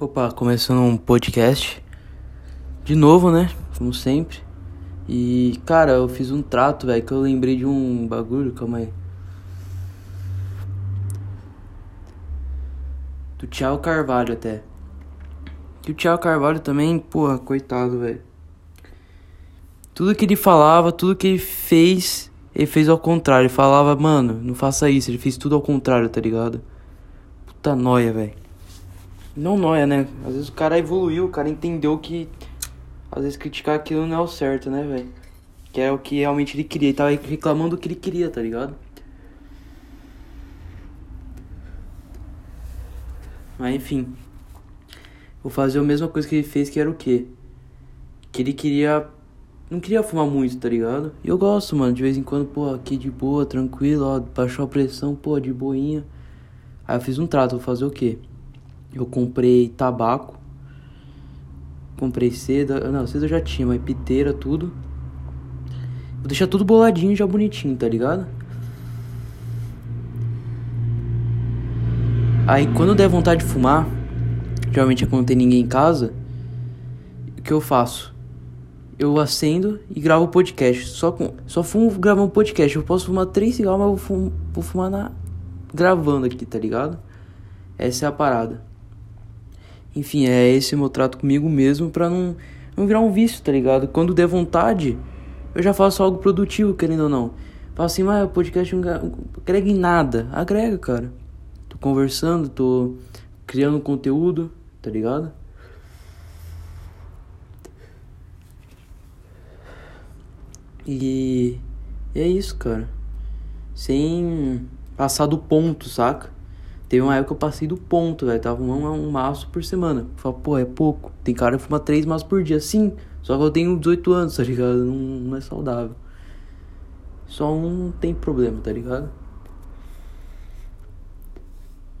Opa, começando um podcast. De novo, né? Como sempre. E, cara, eu fiz um trato, velho, que eu lembrei de um bagulho, calma aí. Do Thiago Carvalho até. Que o Thiago Carvalho também, porra, coitado, velho. Tudo que ele falava, tudo que ele fez, ele fez ao contrário. Ele falava, mano, não faça isso. Ele fez tudo ao contrário, tá ligado? Puta noia, velho. Não noia, né? Às vezes o cara evoluiu, o cara entendeu que. Às vezes criticar aquilo não é o certo, né, velho? Que é o que realmente ele queria. Ele tava reclamando do que ele queria, tá ligado? Mas enfim. Vou fazer a mesma coisa que ele fez, que era o quê? Que ele queria. Não queria fumar muito, tá ligado? E eu gosto, mano. De vez em quando, pô, aqui de boa, tranquilo, ó. Baixou a pressão, pô, de boinha. Aí eu fiz um trato, vou fazer o quê? Eu comprei tabaco. Comprei seda. Não, seda eu já tinha, mas piteira, tudo. Vou deixar tudo boladinho já bonitinho, tá ligado? Aí quando der vontade de fumar, geralmente é quando não tem ninguém em casa, o que eu faço? Eu acendo e gravo podcast. Só, com, só fumo gravando podcast. Eu posso fumar três cigarros, mas eu vou, fum, vou fumar na, gravando aqui, tá ligado? Essa é a parada. Enfim, é esse meu trato comigo mesmo pra não, não virar um vício, tá ligado? Quando der vontade, eu já faço algo produtivo, querendo ou não. Falo assim, mas o podcast não agrega em nada. Agrega, cara. Tô conversando, tô criando conteúdo, tá ligado? E, e é isso, cara. Sem passar do ponto, saca? Teve uma época que eu passei do ponto, velho. Tava um, um maço por semana. Fala, pô, é pouco. Tem cara que fuma três maços por dia. Sim, só que eu tenho 18 anos, tá ligado? Não, não é saudável. Só um tem problema, tá ligado?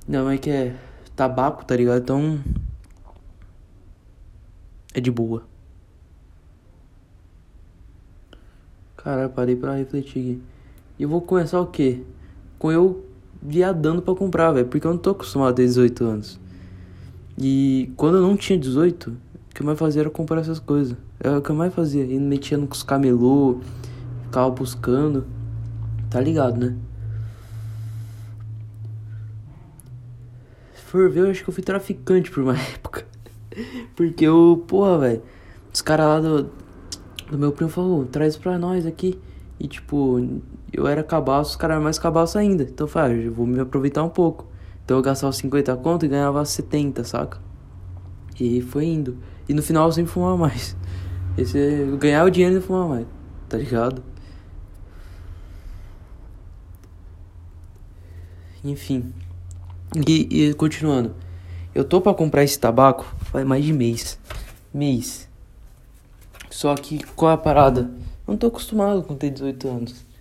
Não, é que é tabaco, tá ligado? Então. É de boa. Cara, parei pra refletir aqui. E eu vou começar o quê? Com eu viadando para comprar, velho. Porque eu não tô acostumado a ter 18 anos. E quando eu não tinha 18, o que eu mais fazia era comprar essas coisas. Era o que eu mais fazia. E metia nos camelô, ficava buscando. Tá ligado, né? Se for ver, eu acho que eu fui traficante por uma época. Porque eu, porra, velho. Os caras lá do, do meu primo falou, traz pra nós aqui. E tipo, eu era cabaço, os caras eram mais cabaço ainda. Então eu falei, ah, eu vou me aproveitar um pouco. Então eu gastava 50 conto e ganhava 70, saca? E foi indo. E no final eu sempre fumava mais. Esse, eu ganhava o dinheiro e fumava mais, tá ligado? Enfim. E, e continuando. Eu tô pra comprar esse tabaco faz mais de mês. Mês. Só que qual é a parada? Não tô acostumado com ter 18 anos.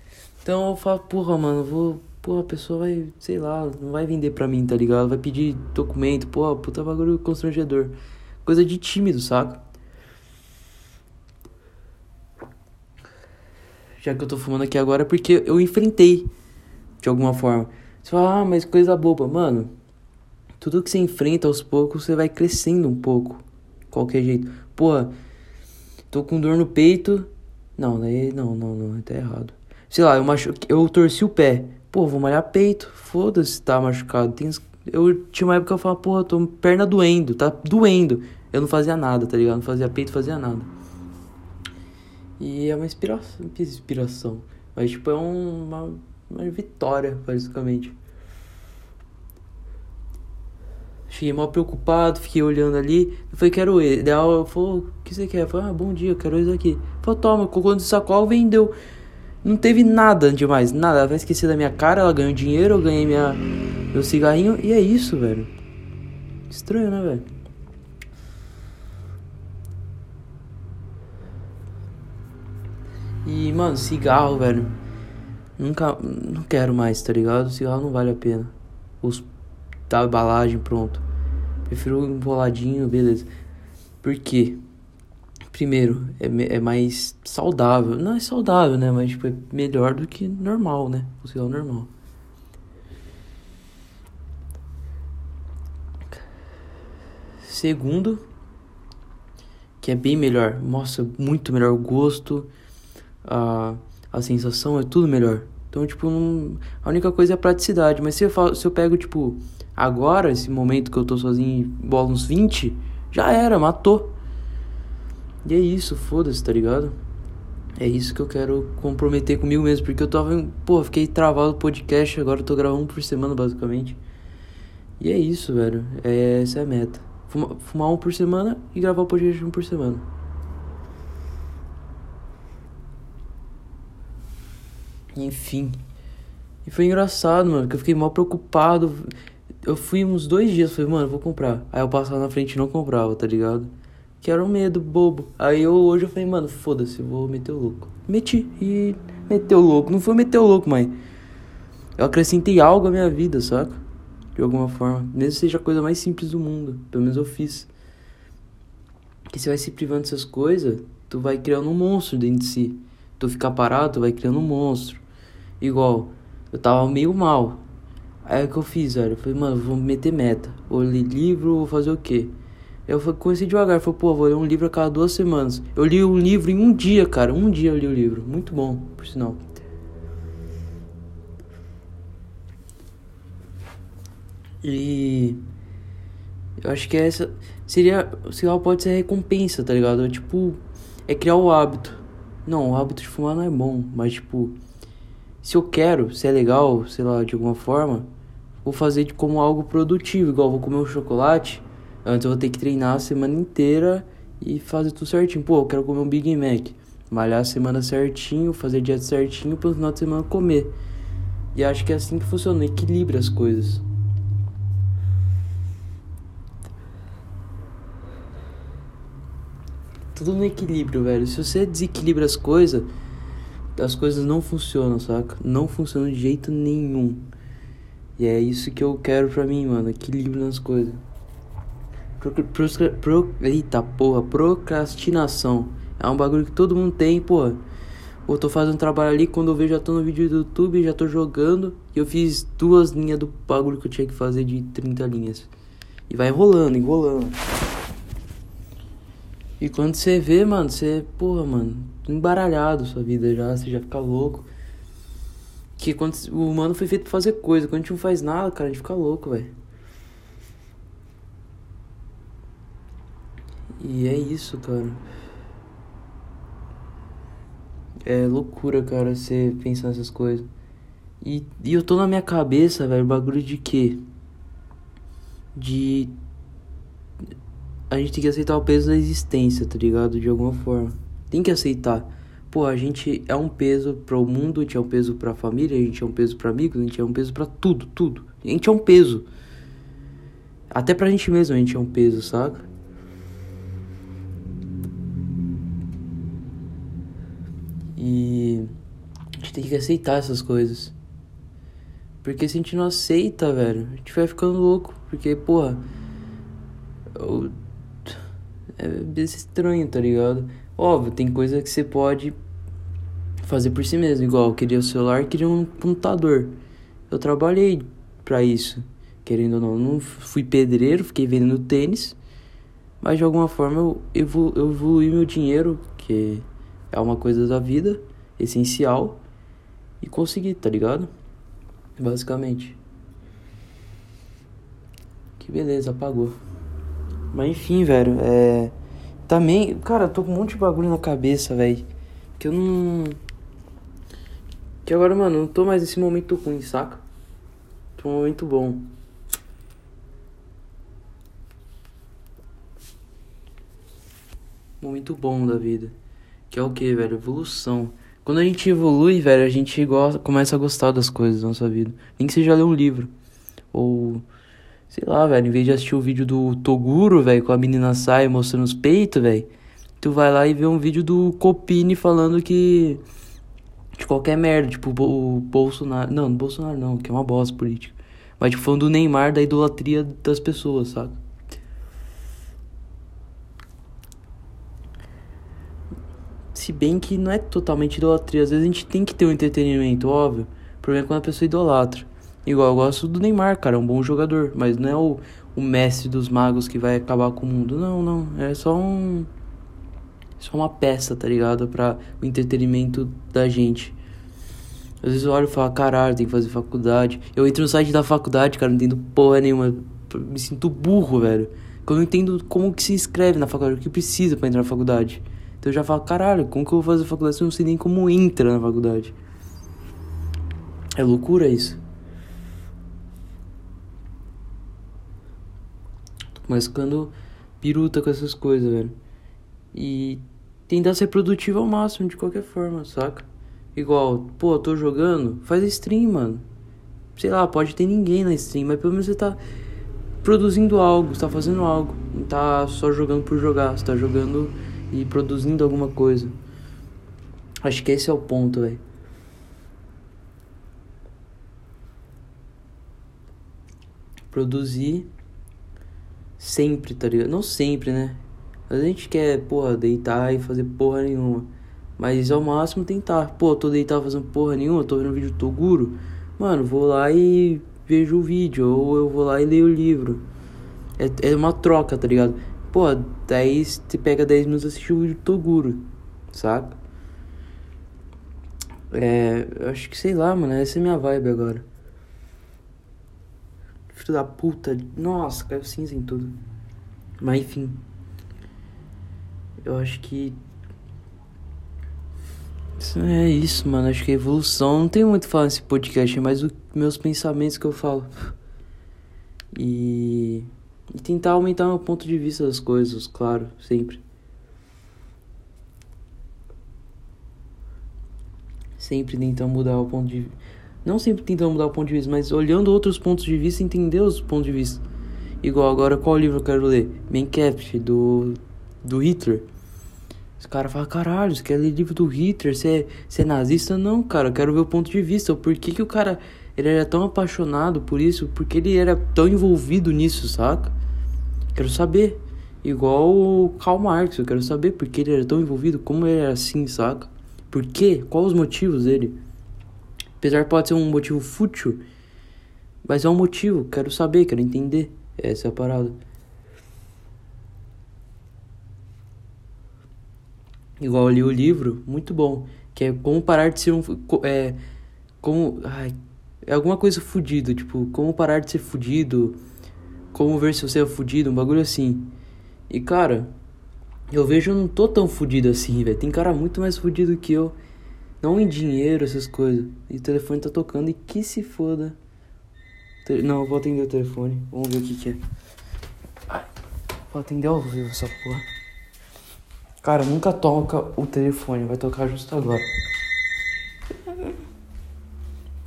Então eu falo, porra, mano, vou. Porra, a pessoa vai, sei lá, não vai vender pra mim, tá ligado? Vai pedir documento, porra, puta bagulho constrangedor. Coisa de tímido, saca? Já que eu tô fumando aqui agora, é porque eu enfrentei de alguma forma. Você fala, ah, mas coisa boba. Mano, tudo que você enfrenta aos poucos, você vai crescendo um pouco. Qualquer jeito. Porra, tô com dor no peito. Não, daí não, não, não, tá errado. Sei lá, eu, machu... eu torci o pé. Pô, vou malhar peito. Foda-se, tá machucado. Tem... Eu tinha uma época que eu falava, porra, tô perna doendo, tá doendo. Eu não fazia nada, tá ligado? Não fazia peito, fazia nada. E é uma inspiração, inspiração. Mas, tipo, é um, uma, uma vitória, basicamente. Fiquei mal preocupado, fiquei olhando ali. Eu falei, quero ele. Daí ela falou, o que você quer? Eu falei, ah, bom dia, quero isso aqui. Falei, toma, colocou no sacola, vendeu. Não teve nada demais, nada. Ela vai esquecer da minha cara, ela ganhou dinheiro, eu ganhei minha, meu cigarrinho e é isso, velho. Estranho, né, velho? E, mano, cigarro, velho. Nunca. Não quero mais, tá ligado? Cigarro não vale a pena. Os. Da embalagem, pronto. Prefiro um boladinho, beleza. Por quê? Primeiro, é, é mais saudável. Não é saudável, né? Mas tipo, é melhor do que normal, né? O cigarro normal. Segundo, que é bem melhor. Nossa, muito melhor o gosto, a, a sensação é tudo melhor. Então, tipo, não, a única coisa é a praticidade. Mas se eu, se eu pego, tipo, agora, esse momento que eu tô sozinho, bola uns 20, já era, matou. E é isso, foda-se, tá ligado? É isso que eu quero comprometer comigo mesmo, porque eu tava, pô, fiquei travado no podcast, agora eu tô gravando um por semana, basicamente. E é isso, velho. É, essa é a meta. Fuma, fumar um por semana e gravar o podcast um por semana. Enfim. E foi engraçado, mano, porque eu fiquei mal preocupado. Eu fui uns dois dias, falei, mano, vou comprar. Aí eu passava na frente e não comprava, tá ligado? Que era um medo bobo. Aí eu hoje eu falei, mano, foda-se, vou meter o louco. Meti e meteu o louco. Não foi meter o louco, mas eu acrescentei algo à minha vida, saca? De alguma forma. Mesmo seja a coisa mais simples do mundo. Pelo menos eu fiz. Que você vai se privando dessas coisas, tu vai criando um monstro dentro de si. Tu ficar parado, tu vai criando um monstro. Igual, eu tava meio mal. Aí o que eu fiz, velho? Eu falei, mano, vou meter meta. Vou ler livro, vou fazer o quê? Eu comecei devagar, falei, pô, vou ler um livro a cada duas semanas. Eu li um livro em um dia, cara. Um dia eu li o livro. Muito bom, por sinal. E. Eu acho que essa. Seria. O cigarro pode ser recompensa, tá ligado? Tipo. É criar o hábito. Não, o hábito de fumar não é bom, mas tipo. Se eu quero, se é legal, sei lá, de alguma forma, vou fazer como algo produtivo. Igual vou comer um chocolate Antes eu vou ter que treinar a semana inteira e fazer tudo certinho. Pô, eu quero comer um Big Mac. Malhar a semana certinho, fazer dieta certinho para no final de semana comer. E acho que é assim que funciona, equilibra as coisas. Tudo no equilíbrio, velho. Se você desequilibra as coisas, as coisas não funcionam, saca? Não funcionam de jeito nenhum. E é isso que eu quero pra mim, mano. Equilíbrio nas coisas. Pro, pro, eita porra, procrastinação. É um bagulho que todo mundo tem, porra. Eu tô fazendo trabalho ali, quando eu vejo já tô no vídeo do YouTube, já tô jogando. E eu fiz duas linhas do bagulho que eu tinha que fazer de 30 linhas. E vai enrolando, enrolando. E quando você vê, mano, você, porra, mano, embaralhado sua vida já, você já fica louco. Que quando o humano foi feito pra fazer coisa, quando a gente não faz nada, cara, a gente fica louco, velho. E é isso, cara. É loucura, cara, você pensar nessas coisas. E, e eu tô na minha cabeça, velho, bagulho de quê? De. A gente tem que aceitar o peso da existência, tá ligado? De alguma forma. Tem que aceitar. Pô, a gente é um peso pro mundo, a gente é um peso pra família, a gente é um peso pra amigos, a gente é um peso pra tudo, tudo. A gente é um peso. Até pra gente mesmo a gente é um peso, saca? E a gente tem que aceitar essas coisas. Porque se a gente não aceita, velho, a gente vai ficando louco. Porque, porra. Eu... É estranho, tá ligado? Óbvio, tem coisa que você pode fazer por si mesmo. Igual, eu queria o celular, queria um computador. Eu trabalhei para isso, querendo ou não. Não fui pedreiro, fiquei vendendo tênis. Mas de alguma forma eu, evolu eu evolui meu dinheiro, que é uma coisa da vida, essencial, e conseguir, tá ligado? Basicamente. Que beleza, apagou. Mas enfim, velho, é. Também, cara, eu tô com um monte de bagulho na cabeça, velho. Que eu não. Que agora, mano, não tô mais nesse momento ruim, saca? Tô num momento bom. Momento bom da vida. Que é o que, velho? Evolução. Quando a gente evolui, velho, a gente começa a gostar das coisas da nossa vida. Nem que seja ler um livro. Ou, sei lá, velho, em vez de assistir o vídeo do Toguro, velho, com a menina sai mostrando os peitos, velho, tu vai lá e vê um vídeo do Copini falando que. De qualquer merda, tipo o Bolsonaro. Não, Bolsonaro não, que é uma bosta política. Mas, tipo, falando do Neymar, da idolatria das pessoas, sabe? Se bem que não é totalmente idolatria. Às vezes a gente tem que ter um entretenimento, óbvio. O problema é quando a pessoa idolatra. Igual eu gosto do Neymar, cara, é um bom jogador. Mas não é o, o mestre dos magos que vai acabar com o mundo. Não, não. É só um. Só uma peça, tá ligado? Pra o entretenimento da gente. Às vezes eu olho e falo, caralho, tem que fazer faculdade. Eu entro no site da faculdade, cara, não entendo porra nenhuma. Me sinto burro, velho. Eu não entendo como que se inscreve na faculdade, o que precisa para entrar na faculdade. Então eu já falo, caralho, como que eu vou fazer faculdade se eu não sei nem como entra na faculdade? É loucura isso. Mas quando piruta com essas coisas, velho. E tentar ser produtivo ao máximo, de qualquer forma, saca? Igual, pô, tô jogando, faz stream, mano. Sei lá, pode ter ninguém na stream, mas pelo menos você tá produzindo algo, você tá fazendo algo. Não tá só jogando por jogar, você tá jogando e produzindo alguma coisa. Acho que esse é o ponto, velho. Produzir sempre, tá ligado? Não sempre, né? A gente quer, porra, deitar e fazer porra nenhuma. Mas ao máximo tentar. Pô, tô deitado fazendo porra nenhuma, tô vendo um vídeo do Toguro. Mano, vou lá e vejo o vídeo. Ou eu vou lá e leio o livro. É, é uma troca, tá ligado? Pô, daí você pega 10 minutos assiste o Toguro. Saca? É. Acho que sei lá, mano. Essa é minha vibe agora. Filho da puta. Nossa, caiu cinza em tudo. Mas enfim. Eu acho que é isso, mano. Acho que a evolução. Não tem muito falar nesse podcast, é mais os meus pensamentos que eu falo. E. E tentar aumentar meu ponto de vista das coisas, claro, sempre. Sempre tentando mudar o ponto de Não sempre tentando mudar o ponto de vista, mas olhando outros pontos de vista entender os pontos de vista. Igual agora, qual livro eu quero ler? Minecraft, do. do Hitler. Os caras falam, caralho, você quer ler livro do Hitler? Você é, você é nazista? Não, cara, eu quero ver o ponto de vista. Por que, que o cara ele era tão apaixonado por isso? Por que ele era tão envolvido nisso, saca? Quero saber. Igual o Karl Marx, eu quero saber por que ele era tão envolvido, como ele era assim, saca? Por quê? Quais os motivos dele? Apesar pode ser um motivo fútil, mas é um motivo, quero saber, quero entender. Essa é a parada. Igual eu li o livro, muito bom. Que é como parar de ser um. É. Como. Ai, é alguma coisa fudido, tipo, como parar de ser fudido. Como ver se você é fudido, um bagulho assim. E cara, eu vejo eu não tô tão fudido assim, velho. Tem cara muito mais fudido que eu. Não em dinheiro, essas coisas. E o telefone tá tocando e que se foda. Não, eu vou atender o telefone. Vamos ver o que que é. vou atender ao vivo essa porra. Cara, nunca toca o telefone, vai tocar justo agora.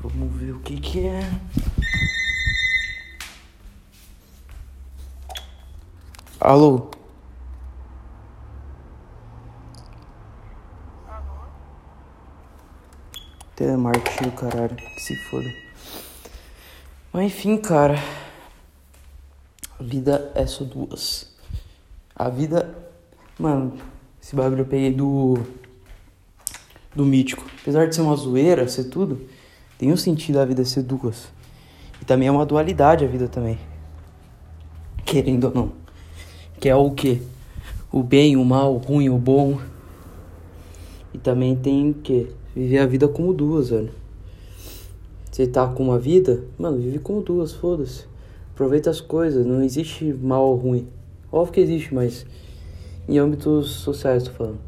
Vamos ver o que que é. Alô? Alô? Telemarketing, caralho, que se foda. Mas enfim, cara. A vida é só duas. A vida. Mano, esse bagulho eu peguei do. Do mítico. Apesar de ser uma zoeira, ser tudo, tem um sentido a vida ser duas. E também é uma dualidade a vida também. Querendo ou não. Que é o que? O bem, o mal, o ruim, o bom. E também tem o que? Viver a vida como duas, velho. Você tá com uma vida, mano, vive como duas, foda-se. Aproveita as coisas, não existe mal ou ruim. Óbvio que existe, mas em âmbitos sociais, tô falando.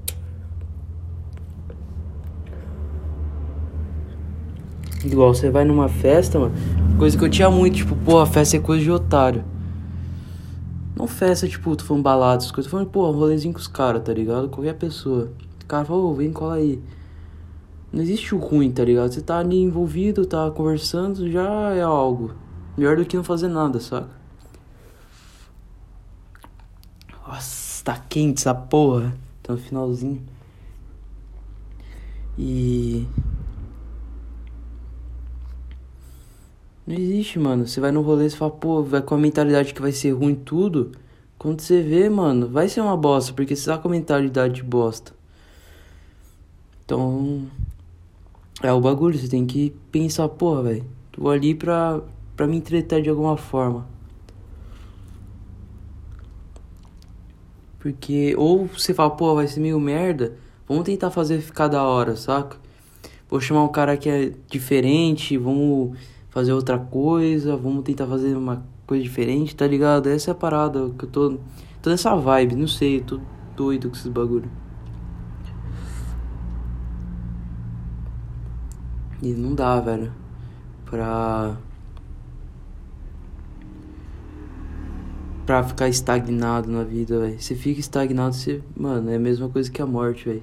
Igual, você vai numa festa, mano. Coisa que eu tinha muito, tipo, pô, a festa é coisa de otário. Não festa, tipo, tô falando balada, coisas. Tô falando, pô, um rolezinho com os caras, tá ligado? Qualquer pessoa. O cara fala, ô, vem, cola aí. Não existe o ruim, tá ligado? Você tá ali envolvido, tá conversando, já é algo. Melhor do que não fazer nada, saca? Nossa tá quente essa porra. Tá no finalzinho. E. Não existe, mano. Você vai no rolê e fala, pô, vai com a mentalidade que vai ser ruim tudo. Quando você vê, mano, vai ser uma bosta, porque você tá com a mentalidade de bosta. Então. É o bagulho, você tem que pensar, porra, velho. Tô ali pra, pra me entreter de alguma forma. Porque, ou você fala, pô, vai ser meio merda, vamos tentar fazer ficar da hora, saca? Vou chamar um cara que é diferente, vamos fazer outra coisa, vamos tentar fazer uma coisa diferente, tá ligado? Essa é a parada que eu tô. Tô nessa vibe, não sei, tô doido com esses bagulho. E não dá, velho. Pra. Pra ficar estagnado na vida, velho. Você fica estagnado, você. Mano, é a mesma coisa que a morte, velho.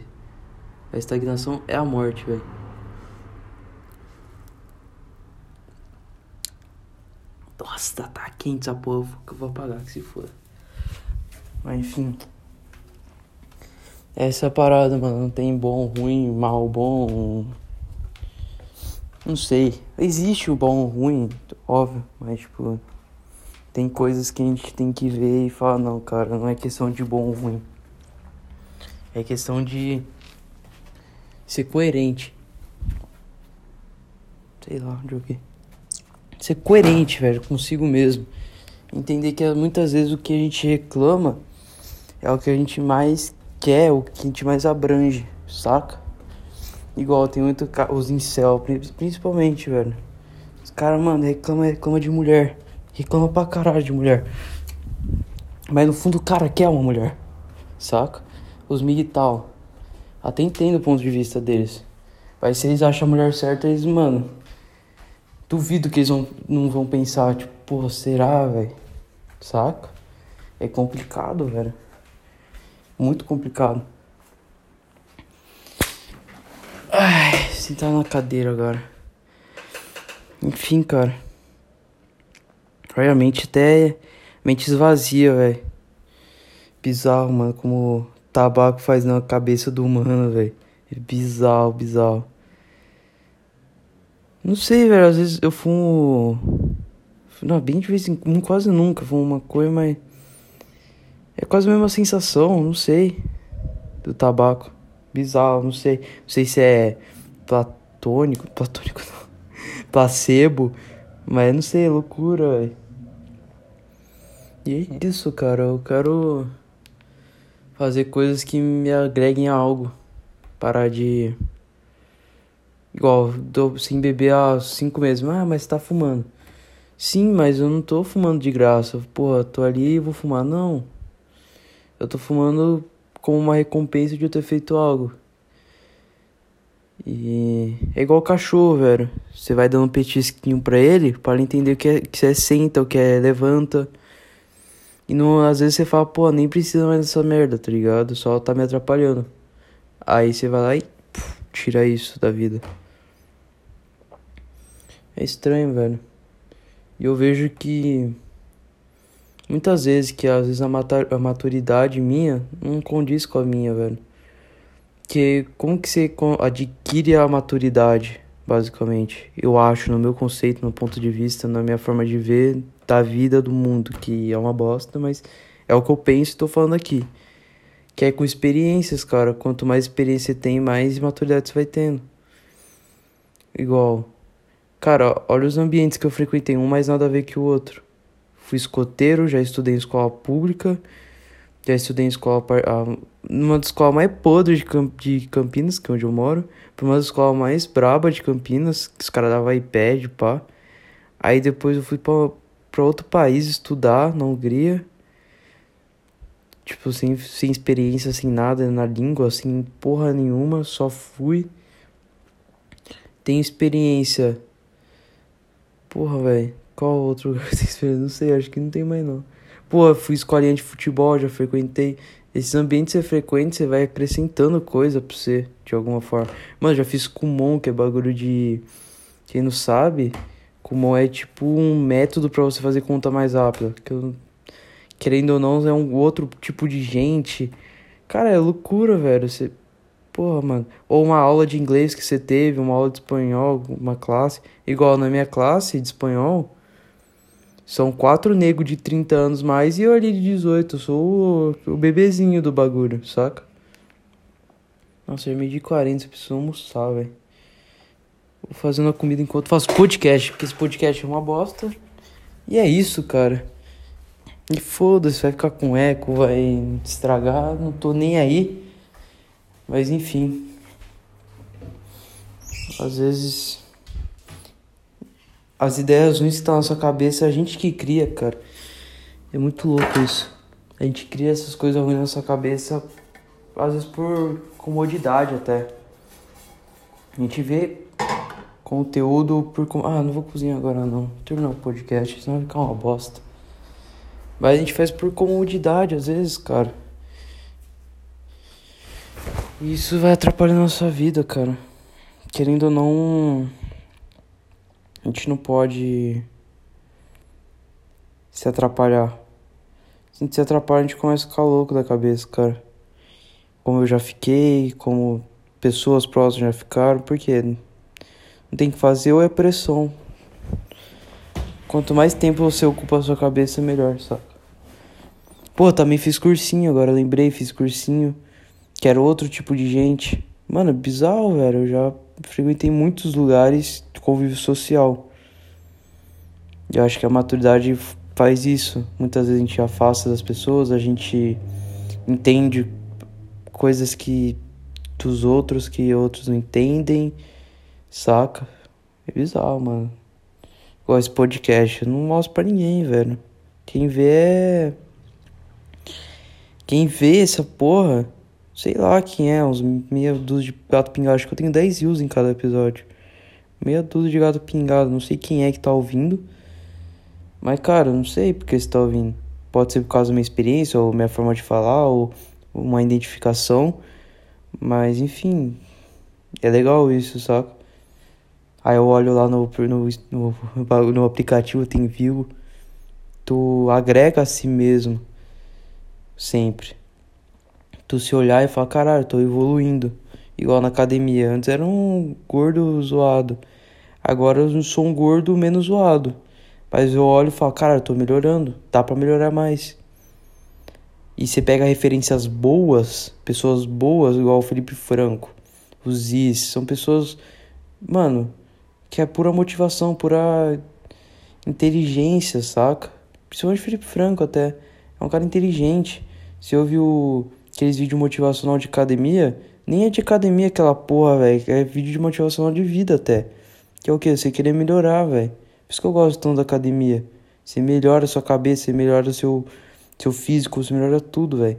A estagnação é a morte, velho. Nossa, tá quente essa porra. Eu vou apagar que se for. Mas enfim. Essa parada, mano. Não tem bom, ruim, mal, bom. Não sei. Existe o bom, o ruim, óbvio. Mas, tipo. Tem coisas que a gente tem que ver e falar, não, cara, não é questão de bom ou ruim. É questão de ser coerente. Sei lá, vi. Ser coerente, velho, consigo mesmo. Entender que muitas vezes o que a gente reclama é o que a gente mais quer, o que a gente mais abrange, saca? Igual, tem muito os incel, principalmente, velho. Os caras, mano, reclama, reclama de mulher. Reclama pra caralho de mulher. Mas no fundo o cara quer uma mulher. Saca? Os militar. Até entendo o ponto de vista deles. Mas se eles acham a mulher certa, eles, mano. Duvido que eles vão, não vão pensar, tipo, pô, será, velho? Saca? É complicado, velho. Muito complicado. Ai, sentar na cadeira agora. Enfim, cara. Realmente até mente esvazia, velho. Bizarro, mano, como tabaco faz na cabeça do humano, velho. É bizarro, bizarro. Não sei, velho, às vezes eu fumo. Não, bem de vez em quando, quase nunca fumo uma coisa, mas. É quase a mesma sensação, não sei. Do tabaco. Bizarro, não sei. Não sei se é platônico. Platônico não. Placebo. Mas não sei, é loucura, velho. E é isso, cara. Eu quero fazer coisas que me agreguem a algo. Parar de. Igual, tô sem beber há cinco meses. Ah, mas tá fumando. Sim, mas eu não tô fumando de graça. Porra, tô ali e vou fumar. Não. Eu tô fumando como uma recompensa de eu ter feito algo. E é igual cachorro, velho. Você vai dando um petisquinho pra ele, para ele entender o que é que você senta, o que é levanta. E não, às vezes você fala, pô, nem precisa mais dessa merda, tá ligado? Só tá me atrapalhando. Aí você vai lá e puf, tira isso da vida. É estranho, velho. E eu vejo que muitas vezes que às vezes a, maturidade minha não condiz com a minha, velho. Que como que você adquire a maturidade, basicamente? Eu acho, no meu conceito, no ponto de vista, na minha forma de ver, da vida do mundo, que é uma bosta, mas é o que eu penso e tô falando aqui. Que é com experiências, cara. Quanto mais experiência você tem, mais maturidade você vai tendo. Igual. Cara, olha os ambientes que eu frequentei, um mais nada a ver que o outro. Fui escoteiro, já estudei em escola pública, já estudei em escola. Numa das escolas mais podres de, Camp de Campinas, que é onde eu moro, pra uma das escolas mais braba de Campinas, que os caras davam iPad, pá. Aí depois eu fui pra, para outro país estudar na Hungria. Tipo, sem, sem experiência, sem nada na língua, sem porra nenhuma, só fui. Tenho experiência. Porra, velho. Qual outro lugar experiência? Não sei, acho que não tem mais não. Porra, fui escolinha de futebol, já frequentei. Esses ambientes você frequenta, você vai acrescentando coisa pra você, de alguma forma. Mano, já fiz Kumon, que é bagulho de. Quem não sabe, Kumon é tipo um método para você fazer conta mais rápida. Que eu, querendo ou não, é um outro tipo de gente. Cara, é loucura, velho. Você. Porra, mano. Ou uma aula de inglês que você teve, uma aula de espanhol, uma classe. Igual na minha classe de espanhol. São quatro negros de 30 anos mais e eu ali de 18. Eu sou o, o bebezinho do bagulho, saca? Nossa, eu medi 40, preciso almoçar, velho. Vou fazendo a comida enquanto faço podcast, porque esse podcast é uma bosta. E é isso, cara. E foda-se, vai ficar com eco, vai estragar, não tô nem aí. Mas enfim. Às vezes. As ideias ruins que estão na sua cabeça é a gente que cria, cara. É muito louco isso. A gente cria essas coisas ruins na sua cabeça, às vezes por comodidade até. A gente vê conteúdo por. Ah, não vou cozinhar agora não. Terminar o podcast, senão vai ficar uma bosta. Mas a gente faz por comodidade às vezes, cara. Isso vai atrapalhar a nossa vida, cara. Querendo ou não. A gente não pode se atrapalhar. Se a gente se atrapalha, a gente começa a ficar louco da cabeça, cara. Como eu já fiquei, como pessoas próximas já ficaram, porque não tem que fazer ou é pressão. Quanto mais tempo você ocupa a sua cabeça, melhor, saca? Pô, também fiz cursinho agora, lembrei, fiz cursinho. Que era outro tipo de gente. Mano, é bizarro, velho. Eu já frequentei muitos lugares de convívio social. Eu acho que a maturidade faz isso. Muitas vezes a gente afasta das pessoas, a gente entende coisas que dos outros que outros não entendem, saca? É bizarro, mano. Igual esse podcast, eu não mostro pra ninguém, velho. Quem vê é. Quem vê essa porra, sei lá quem é, uns meia dúzia de gato pingado. Acho que eu tenho 10 views em cada episódio. Meia dúzia de gato pingado, não sei quem é que tá ouvindo. Mas, cara, eu não sei porque você tá ouvindo. Pode ser por causa da minha experiência, ou minha forma de falar, ou uma identificação. Mas, enfim, é legal isso, saca? Aí eu olho lá no, no, no, no aplicativo, tem view. Tu agrega a si mesmo. Sempre. Tu se olhar e falar, caralho, tô evoluindo. Igual na academia. Antes era um gordo zoado. Agora eu sou um gordo menos zoado. Mas eu olho e falo, cara, tô melhorando, dá para melhorar mais. E você pega referências boas, pessoas boas, igual o Felipe Franco, o Ziz, são pessoas, mano, que é pura motivação, pura inteligência, saca? Principalmente o Felipe Franco até. É um cara inteligente. Você ouviu aqueles vídeos motivacional de academia, nem é de academia aquela porra, velho. É vídeo de motivacional de vida até. Que é o que? Você querer melhorar, velho. Por isso que eu gosto tanto da academia. Você melhora a sua cabeça, você melhora o seu, seu físico, você melhora tudo, velho.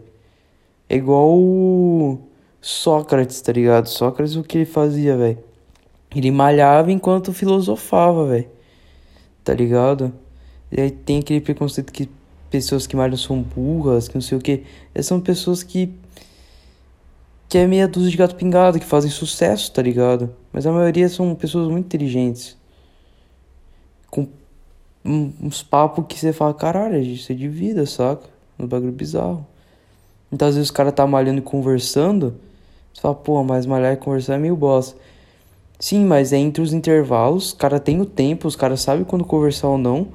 É igual o Sócrates, tá ligado? Sócrates, o que ele fazia, velho? Ele malhava enquanto filosofava, velho. Tá ligado? E aí tem aquele preconceito que pessoas que malham são burras, que não sei o que. Essas são pessoas que. que é meia dúzia de gato pingado, que fazem sucesso, tá ligado? Mas a maioria são pessoas muito inteligentes com uns papos que você fala, caralho, isso é de vida, saca? Um bagulho bizarro. Então às vezes o cara tá malhando e conversando, você fala, pô, mas malhar e conversar é meio bosta. Sim, mas é entre os intervalos, o cara tem o tempo, os caras sabem quando conversar ou não.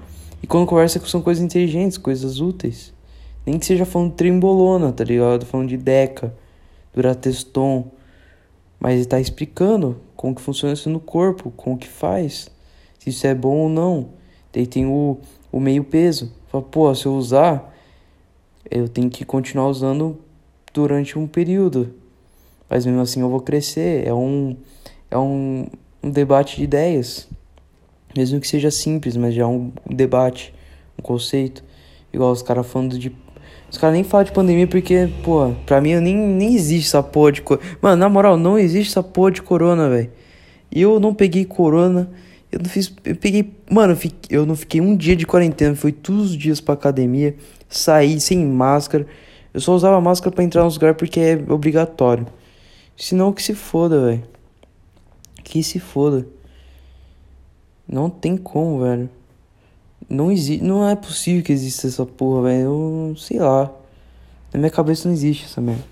E quando conversa são coisas inteligentes, coisas úteis. Nem que seja falando de trembolona, tá ligado? Falando de deca, durateston. Mas ele tá explicando como que funciona isso no corpo, como que faz se isso é bom ou não. Daí tem o, o meio peso. Fala, pô, se eu usar, eu tenho que continuar usando durante um período. Mas mesmo assim eu vou crescer. É um, é um, um debate de ideias. Mesmo que seja simples, mas já é um debate, um conceito. Igual os caras falando de. Os caras nem falam de pandemia porque, pô, pra mim nem, nem existe essa porra de. Mano, na moral, não existe essa porra de corona, velho. Eu não peguei corona. Eu não fiz. Eu peguei. Mano, eu não fiquei um dia de quarentena. Foi todos os dias pra academia. Saí sem máscara. Eu só usava máscara para entrar nos lugares porque é obrigatório. Senão que se foda, velho. Que se foda. Não tem como, velho. Não existe. Não é possível que exista essa porra, velho. Eu sei lá. Na minha cabeça não existe essa merda.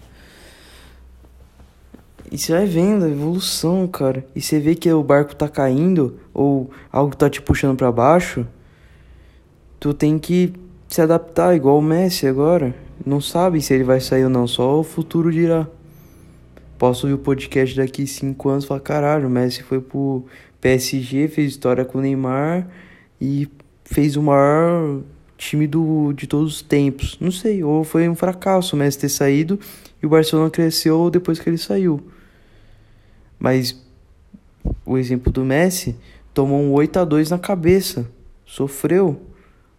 E você vai vendo a evolução, cara. E você vê que o barco tá caindo ou algo tá te puxando para baixo. Tu tem que se adaptar, igual o Messi agora. Não sabe se ele vai sair ou não, só o futuro dirá. Posso ouvir o podcast daqui cinco anos e falar: caralho, o Messi foi pro PSG, fez história com o Neymar e fez o maior time do, de todos os tempos. Não sei, ou foi um fracasso o Messi ter saído e o Barcelona cresceu depois que ele saiu. Mas o exemplo do Messi tomou um 8 a 2 na cabeça. Sofreu.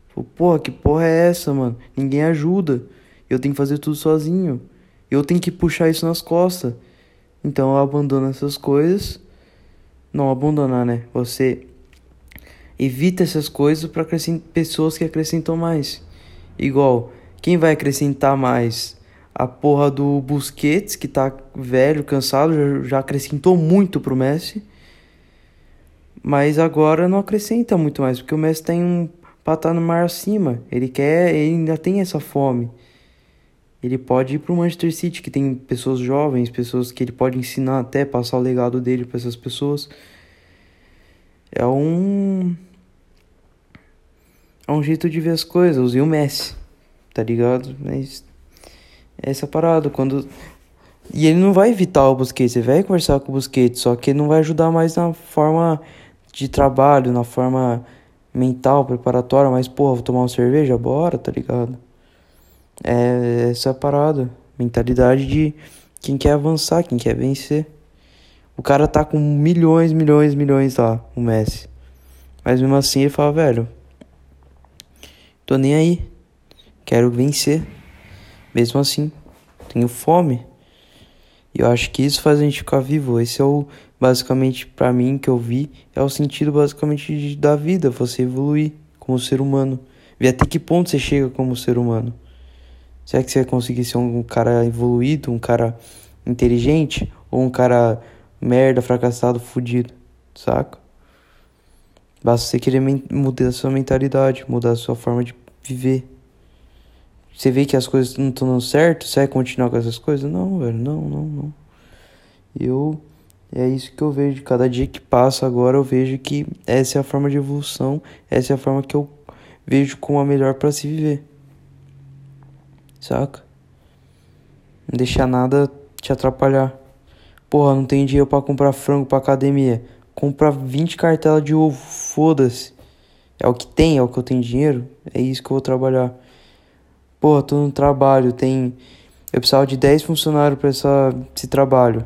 Falou, porra, que porra é essa, mano? Ninguém ajuda. Eu tenho que fazer tudo sozinho. Eu tenho que puxar isso nas costas. Então eu abandono essas coisas. Não abandonar, né? Você evita essas coisas para pessoas que acrescentam mais. Igual, quem vai acrescentar mais? A porra do Busquets, que tá velho, cansado, já, acrescentou muito pro Messi. Mas agora não acrescenta muito mais, porque o Messi tem um patamar acima. Ele quer, ele ainda tem essa fome. Ele pode ir pro Manchester City, que tem pessoas jovens, pessoas que ele pode ensinar até passar o legado dele para essas pessoas. É um é um jeito de ver as coisas, e o Messi, tá ligado? Mas é essa parada, quando e ele não vai evitar o Busquets, ele vai conversar com o Busquets, só que ele não vai ajudar mais na forma de trabalho, na forma mental, preparatória, mas porra, vou tomar uma cerveja, bora, tá ligado? É essa parada, mentalidade de quem quer avançar, quem quer vencer. O cara tá com milhões, milhões, milhões lá, o Messi. Mas mesmo assim ele fala, velho, Tô nem aí. Quero vencer. Mesmo assim, tenho fome. E eu acho que isso faz a gente ficar vivo. Esse é o basicamente para mim que eu vi, é o sentido basicamente da vida, você evoluir como ser humano. Ver até que ponto você chega como ser humano. Será que você vai conseguir ser um cara evoluído, um cara inteligente ou um cara merda, fracassado, fudido, saca? Basta você querer mudar a sua mentalidade, mudar a sua forma de viver. Você vê que as coisas não estão dando certo, você vai continuar com essas coisas? Não, velho, não, não, não. Eu. É isso que eu vejo. Cada dia que passa agora eu vejo que essa é a forma de evolução, essa é a forma que eu vejo como a melhor para se viver. Saca? Não deixar nada te atrapalhar. Porra, não tem dinheiro para comprar frango pra academia comprar 20 cartelas de ovo, foda-se. É o que tem, é o que eu tenho dinheiro, é isso que eu vou trabalhar. Porra, tô no trabalho, tem. Eu precisava de 10 funcionários para esse trabalho.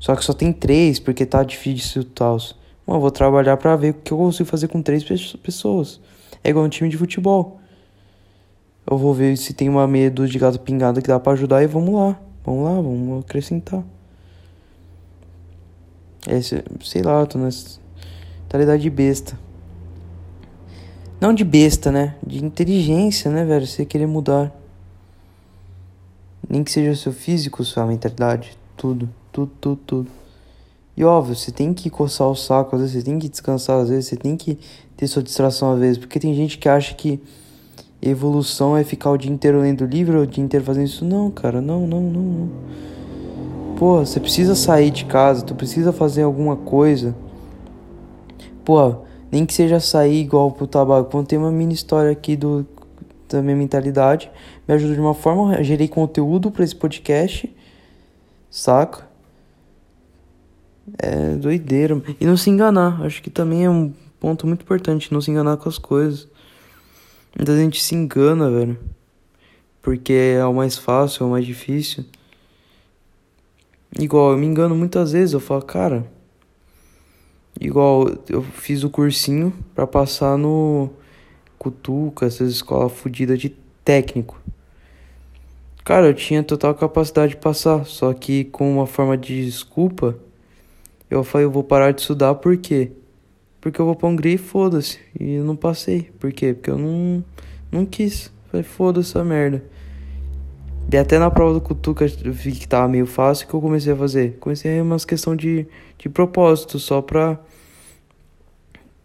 Só que só tem 3 porque tá difícil e tal. Mano, eu vou trabalhar para ver o que eu consigo fazer com 3 pessoas. É igual um time de futebol. Eu vou ver se tem uma meia de gato pingado que dá para ajudar e vamos lá. Vamos lá, vamos acrescentar. Esse, sei lá, tô nessa mentalidade de besta. Não de besta, né? De inteligência, né, velho? Você querer mudar. Nem que seja seu físico, sua mentalidade. Tudo, tudo, tudo, tudo. E óbvio, você tem que coçar o saco, às vezes você tem que descansar, às vezes você tem que ter sua distração às vezes. Porque tem gente que acha que evolução é ficar o dia inteiro lendo livro, o dia inteiro fazendo isso. Não, cara, não, não, não, não. Pô, você precisa sair de casa, tu precisa fazer alguma coisa. Pô, nem que seja sair igual pro tabaco. Contei uma mini história aqui do da minha mentalidade. Me ajuda de uma forma, gerei conteúdo para esse podcast. Saca? É doideira. E não se enganar. Acho que também é um ponto muito importante. Não se enganar com as coisas. Muita gente se engana, velho. Porque é o mais fácil, é o mais difícil. Igual, eu me engano muitas vezes, eu falo, cara. Igual, eu fiz o cursinho para passar no Cutuca, essas escolas fodidas de técnico. Cara, eu tinha total capacidade de passar, só que com uma forma de desculpa, eu falei, eu vou parar de estudar, por quê? Porque eu vou pra Hungria e foda-se. E eu não passei. Por quê? Porque eu não, não quis. Falei, foda-se essa merda. E até na prova do Cutuca eu vi que tava meio fácil, que eu comecei a fazer? Comecei a umas questão de, de propósito, só pra,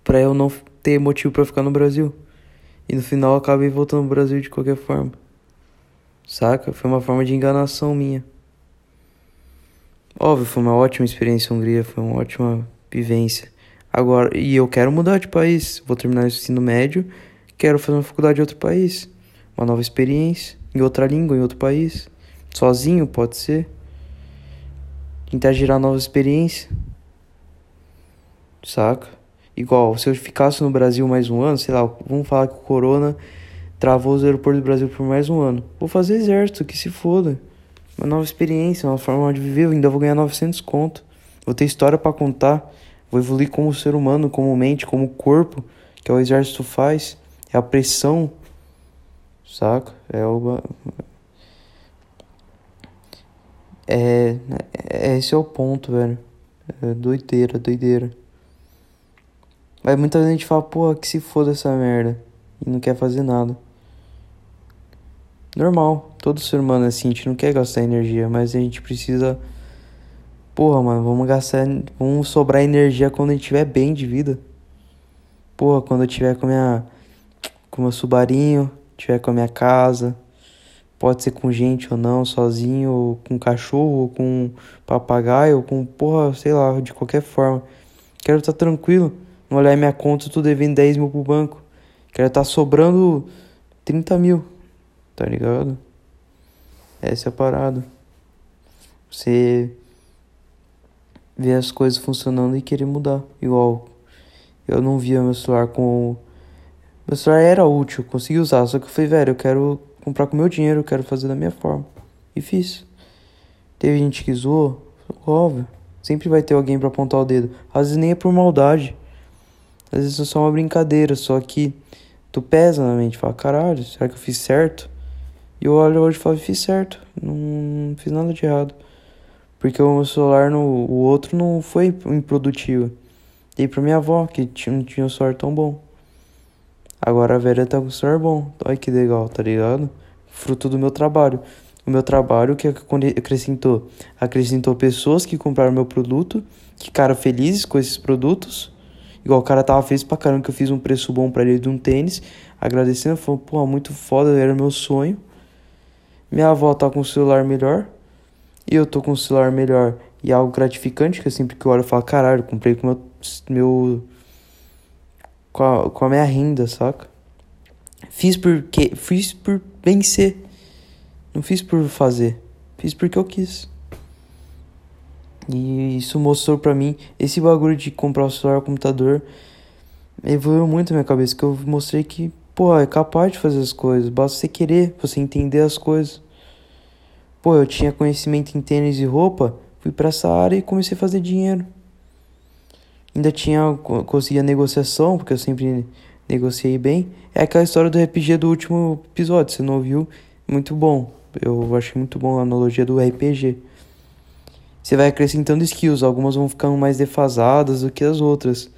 pra eu não ter motivo para ficar no Brasil. E no final eu acabei voltando pro Brasil de qualquer forma. Saca? Foi uma forma de enganação minha. Óbvio, foi uma ótima experiência Hungria, foi uma ótima vivência. Agora, e eu quero mudar de país. Vou terminar o ensino médio, quero fazer uma faculdade em outro país. Uma nova experiência em outra língua, em outro país. Sozinho, pode ser. Tentar gerar novas experiências. Saca? Igual, se eu ficasse no Brasil mais um ano, sei lá, vamos falar que o Corona Travou os aeroportos do Brasil por mais um ano. Vou fazer exército, que se foda. Uma nova experiência, uma forma de viver. Eu ainda vou ganhar 900 conto. Vou ter história para contar. Vou evoluir como ser humano, como mente, como corpo, que é o exército faz. É a pressão, saca? É o. É, é. Esse é o ponto, velho. É doideira, doideira. Mas muita gente fala, pô, que se foda essa merda. E não quer fazer nada. Normal, todo ser humano é assim, a gente não quer gastar energia, mas a gente precisa. Porra, mano, vamos gastar. Vamos sobrar energia quando a gente tiver bem de vida. Porra, quando eu tiver com minha. Com meu subarinho, tiver com a minha casa. Pode ser com gente ou não, sozinho, ou com cachorro, ou com papagaio, ou com porra, sei lá, de qualquer forma. Quero estar tá tranquilo. Não olhar minha conta, tô devendo 10 mil pro banco. Quero estar tá sobrando 30 mil. Tá ligado? Essa é a parada. Você ver as coisas funcionando e querer mudar. Igual, eu não via meu celular com. Meu celular era útil, consegui usar, só que eu falei, velho, eu quero comprar com meu dinheiro, eu quero fazer da minha forma. E fiz. Teve gente que zoou, óbvio. Sempre vai ter alguém para apontar o dedo. Às vezes nem é por maldade. Às vezes é só uma brincadeira, só que tu pesa na mente, fala, caralho, será que eu fiz certo? E eu olho hoje e falo, fiz certo, não, não, fiz nada de errado. Porque o celular, no, o outro não foi improdutivo. Dei pra minha avó, que tinha, não tinha um celular tão bom. Agora a velha tá com um celular bom. Olha que legal, tá ligado? Fruto do meu trabalho. O meu trabalho que acrescentou? Acrescentou pessoas que compraram meu produto, que ficaram felizes com esses produtos. Igual o cara tava feliz pra caramba que eu fiz um preço bom para ele de um tênis. Agradecendo, falou, pô, muito foda, era meu sonho. Minha avó tá com o celular melhor. E eu tô com o celular melhor. E é algo gratificante, que sempre que eu olho eu falo, caralho, comprei com meu. meu com, a, com a minha renda, saca? Fiz porque. Fiz por vencer. Não fiz por fazer. Fiz porque eu quis. E isso mostrou pra mim. Esse bagulho de comprar o celular o computador evoluiu muito na minha cabeça. Que eu mostrei que Pô, é capaz de fazer as coisas, basta você querer, você entender as coisas. Pô, eu tinha conhecimento em tênis e roupa, fui para essa área e comecei a fazer dinheiro. Ainda tinha conseguia negociação, porque eu sempre negociei bem. É aquela história do RPG do último episódio, você não ouviu? Muito bom. Eu achei muito bom a analogia do RPG. Você vai acrescentando skills, algumas vão ficando mais defasadas do que as outras.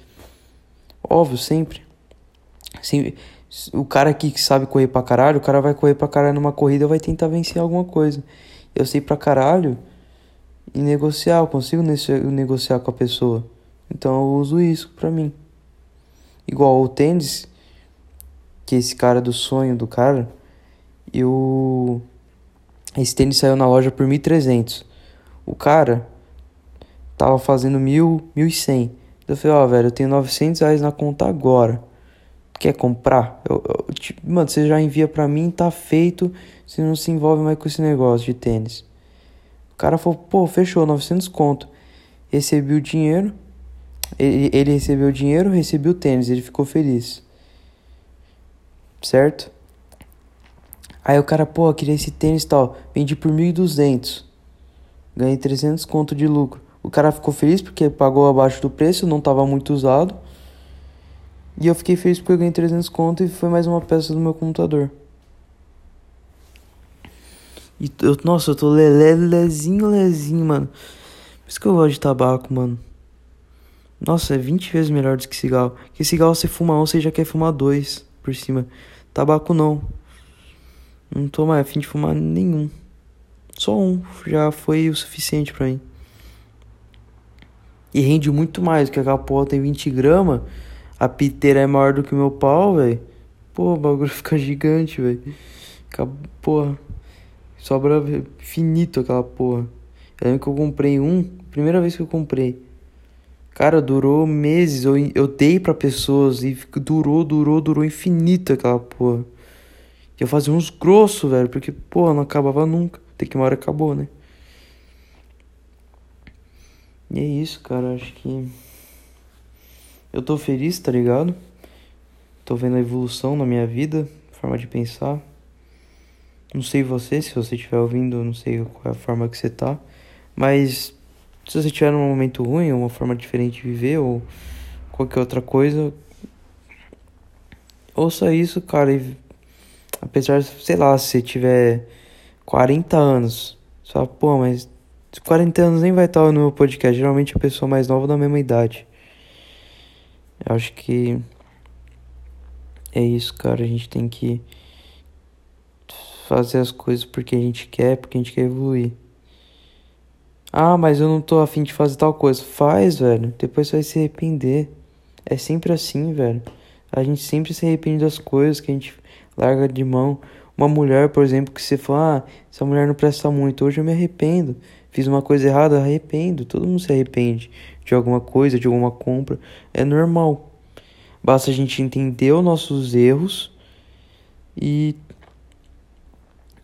Óbvio, sempre. Sempre o cara que sabe correr pra caralho, o cara vai correr pra caralho numa corrida vai tentar vencer alguma coisa. Eu sei pra caralho e negociar, eu consigo negociar com a pessoa. Então eu uso isso pra mim. Igual o tênis, que esse cara do sonho do cara, eu. Esse tênis saiu na loja por 1.300. O cara tava fazendo 1.000, 1.100. Eu falei, ó, oh, velho, eu tenho 900 reais na conta agora quer comprar? Eu, eu, tipo, mano, você já envia pra mim, tá feito, você não se envolve mais com esse negócio de tênis. O cara falou, pô, fechou, 900 conto. Recebi o dinheiro, ele, ele recebeu o dinheiro, recebi o tênis, ele ficou feliz. Certo? Aí o cara, pô, queria esse tênis tal, vendi por 1.200. Ganhei 300 conto de lucro. O cara ficou feliz porque pagou abaixo do preço, não tava muito usado. E eu fiquei feliz porque eu ganhei 300 conto e foi mais uma peça do meu computador. E eu, nossa, eu tô lelé, lezinho, lezinho, mano. Por isso que eu gosto de tabaco, mano. Nossa, é 20 vezes melhor do que cigarro. Porque cigarro você fuma um, você já quer fumar dois por cima. Tabaco não. Não tô mais afim de fumar nenhum. Só um. Já foi o suficiente pra mim. E rende muito mais, porque aquela porra tem 20 gramas a piteira é maior do que o meu pau, velho. Pô, o bagulho fica gigante, velho. Porra. Sobra finito aquela porra. Eu lembro que eu comprei um, primeira vez que eu comprei. Cara, durou meses. Eu, eu dei pra pessoas e durou, durou, durou infinito aquela porra. Eu fazia uns grossos, velho, porque, porra, não acabava nunca. Até que uma hora acabou, né? E é isso, cara. Acho que. Eu tô feliz, tá ligado? Tô vendo a evolução na minha vida, forma de pensar. Não sei você, se você estiver ouvindo, não sei qual é a forma que você tá. Mas se você tiver num momento ruim, uma forma diferente de viver ou qualquer outra coisa, ouça isso, cara. E, apesar, sei lá, se você tiver 40 anos, só, pô, mas 40 anos nem vai estar no meu podcast. Geralmente a pessoa mais nova da mesma idade. Eu acho que é isso, cara. A gente tem que fazer as coisas porque a gente quer, porque a gente quer evoluir. Ah, mas eu não tô afim de fazer tal coisa. Faz, velho. Depois você vai se arrepender. É sempre assim, velho. A gente sempre se arrepende das coisas que a gente larga de mão. Uma mulher, por exemplo, que você fala, ah, essa mulher não presta muito. Hoje eu me arrependo. Fiz uma coisa errada, arrependo. Todo mundo se arrepende de alguma coisa, de alguma compra. É normal. Basta a gente entender os nossos erros e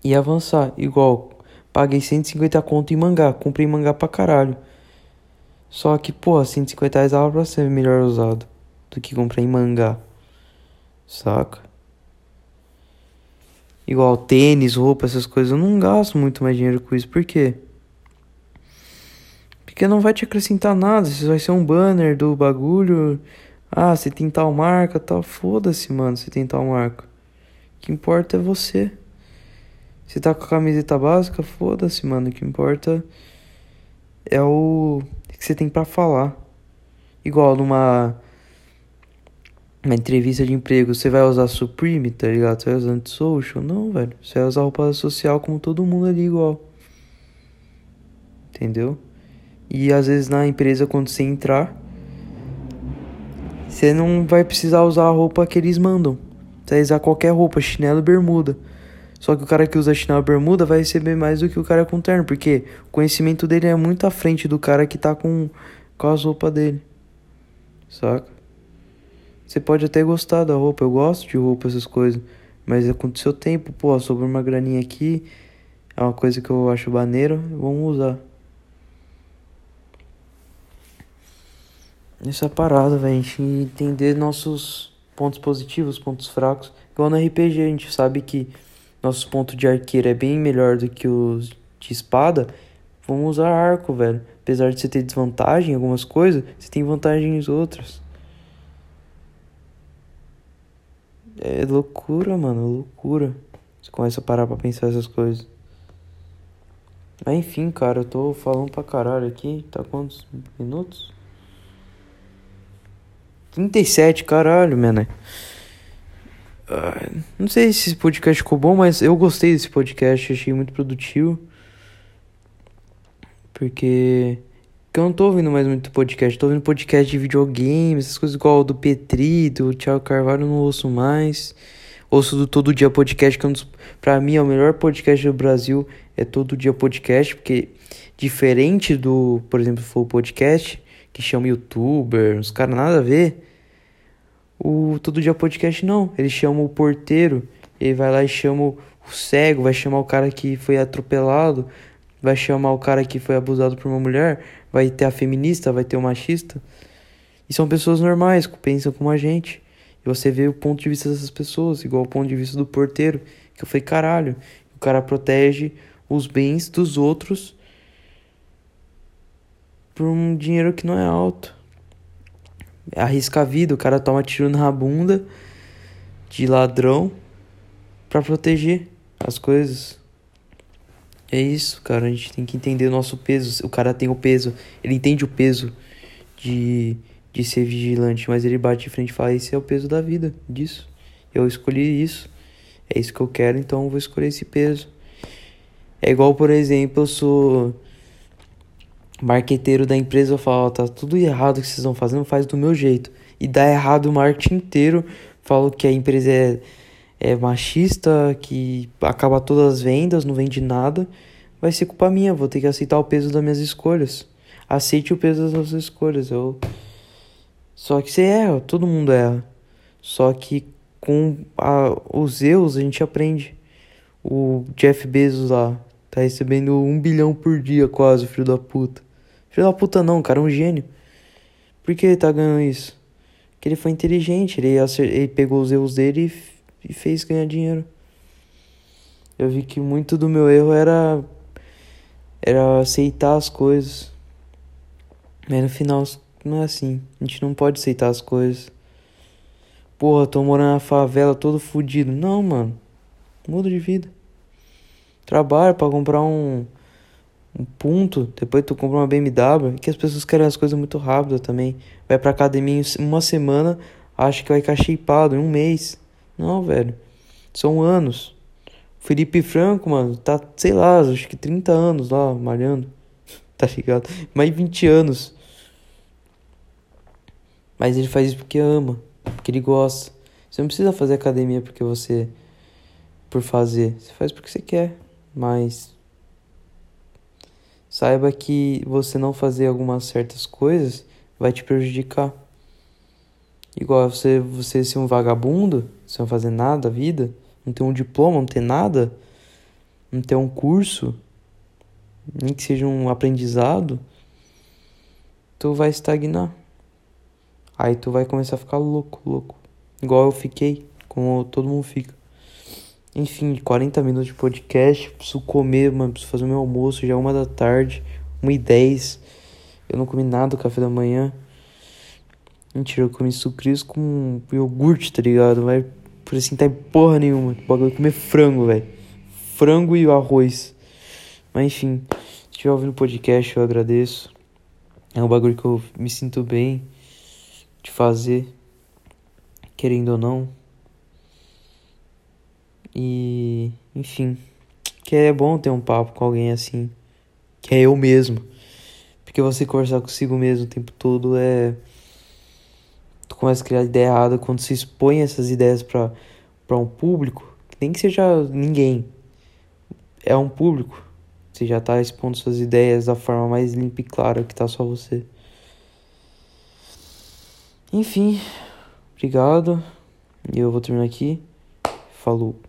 e avançar. Igual, paguei 150 conto em mangá, comprei mangá pra caralho. Só que, pô, 150 reais dava pra ser melhor usado do que comprar em mangá. Saca? Igual tênis, roupa, essas coisas, eu não gasto muito mais dinheiro com isso. Por quê? Porque não vai te acrescentar nada. Isso vai ser um banner do bagulho. Ah, você tem tal marca, tal. Foda-se, mano, você tem tal marca. O que importa é você. Você tá com a camiseta básica, foda-se, mano. O que importa é o que você tem para falar. Igual numa uma entrevista de emprego, você vai usar Supreme, tá ligado? Você vai usar Antisocial? Não, velho. Você vai usar roupa social como todo mundo ali igual. Entendeu? E às vezes na empresa, quando você entrar, você não vai precisar usar a roupa que eles mandam. Você vai usar qualquer roupa, chinelo e bermuda. Só que o cara que usa chinelo bermuda vai receber mais do que o cara com terno, porque o conhecimento dele é muito à frente do cara que tá com, com as roupas dele. Saca? Você pode até gostar da roupa, eu gosto de roupa, essas coisas. Mas é com o seu tempo, pô, sobre uma graninha aqui, é uma coisa que eu acho maneiro, vamos usar. Essa parada, velho, a gente entender nossos pontos positivos, pontos fracos. Igual no RPG, a gente sabe que nosso ponto de arqueiro é bem melhor do que os de espada, vamos usar arco, velho. Apesar de você ter desvantagem em algumas coisas, você tem vantagem em outras. É loucura, mano, loucura. Você começa a parar pra pensar essas coisas. Mas enfim, cara, eu tô falando pra caralho aqui. Tá quantos minutos? 37, caralho, mano. Uh, não sei se esse podcast ficou bom, mas eu gostei desse podcast, achei muito produtivo. Porque eu não tô ouvindo mais muito podcast, tô ouvindo podcast de videogames, essas coisas igual do Petri, do Thiago Carvalho, não ouço mais. Ouço do Todo Dia Podcast, que é um dos, pra mim é o melhor podcast do Brasil, é Todo Dia Podcast, porque diferente do, por exemplo, Flow Podcast, que chama youtuber, uns caras nada a ver, o Todo Dia Podcast não. Ele chama o porteiro, ele vai lá e chama o cego, vai chamar o cara que foi atropelado, vai chamar o cara que foi abusado por uma mulher, vai ter a feminista, vai ter o machista. E são pessoas normais, que pensam como a gente. E você vê o ponto de vista dessas pessoas, igual o ponto de vista do porteiro, que eu falei, caralho, o cara protege os bens dos outros por um dinheiro que não é alto arrisca a vida, o cara toma tiro na bunda de ladrão para proteger as coisas. É isso, cara, a gente tem que entender o nosso peso. O cara tem o peso, ele entende o peso de, de ser vigilante, mas ele bate de frente e fala: Esse é o peso da vida, disso. Eu escolhi isso, é isso que eu quero, então eu vou escolher esse peso. É igual, por exemplo, eu sou marqueteiro da empresa fala, tá tudo errado que vocês estão fazendo, faz do meu jeito. E dá errado o marketing inteiro, falo que a empresa é, é machista, que acaba todas as vendas, não vende nada. Vai ser culpa minha, vou ter que aceitar o peso das minhas escolhas. Aceite o peso das suas escolhas. Eu... Só que você erra, todo mundo erra. Só que com a, os erros a gente aprende. O Jeff Bezos lá tá recebendo um bilhão por dia quase, filho da puta. Filho da puta não, cara, é um gênio. Por que ele tá ganhando isso? Porque ele foi inteligente, ele, ele pegou os erros dele e fez ganhar dinheiro. Eu vi que muito do meu erro era era aceitar as coisas. Mas no final não é assim. A gente não pode aceitar as coisas. Porra, tô morando na favela todo fudido. Não, mano. Muda de vida. Trabalha para comprar um um ponto, depois tu compra uma BMW, que as pessoas querem as coisas muito rápido também. Vai pra academia em uma semana, acha que vai ficar shapeado em um mês. Não, velho. São anos. Felipe Franco, mano, tá, sei lá, acho que 30 anos lá, malhando. tá ligado? Mais 20 anos. Mas ele faz isso porque ama, porque ele gosta. Você não precisa fazer academia porque você. por fazer. Você faz porque você quer. Mas saiba que você não fazer algumas certas coisas vai te prejudicar. Igual você, você ser um vagabundo, sem fazer nada da vida, não ter um diploma, não ter nada, não ter um curso, nem que seja um aprendizado, tu vai estagnar. Aí tu vai começar a ficar louco, louco. Igual eu fiquei, como todo mundo fica. Enfim, 40 minutos de podcast. Preciso comer, mano. Preciso fazer o meu almoço. Já é uma da tarde. Uma e dez. Eu não comi nada no café da manhã. Mentira, eu comi sucrilhos com iogurte, tá ligado? Vai por assim tá em porra nenhuma. O bagulho é comer frango, velho. Frango e arroz. Mas enfim, se estiver ouvindo o podcast, eu agradeço. É um bagulho que eu me sinto bem de fazer, querendo ou não. E, enfim, que é bom ter um papo com alguém assim, que é eu mesmo. Porque você conversar consigo mesmo o tempo todo é. Tu começa a criar ideia errada quando se expõe essas ideias para um público, nem que seja ninguém. É um público. Você já tá expondo suas ideias da forma mais limpa e clara que tá só você. Enfim, obrigado. E eu vou terminar aqui. Falou.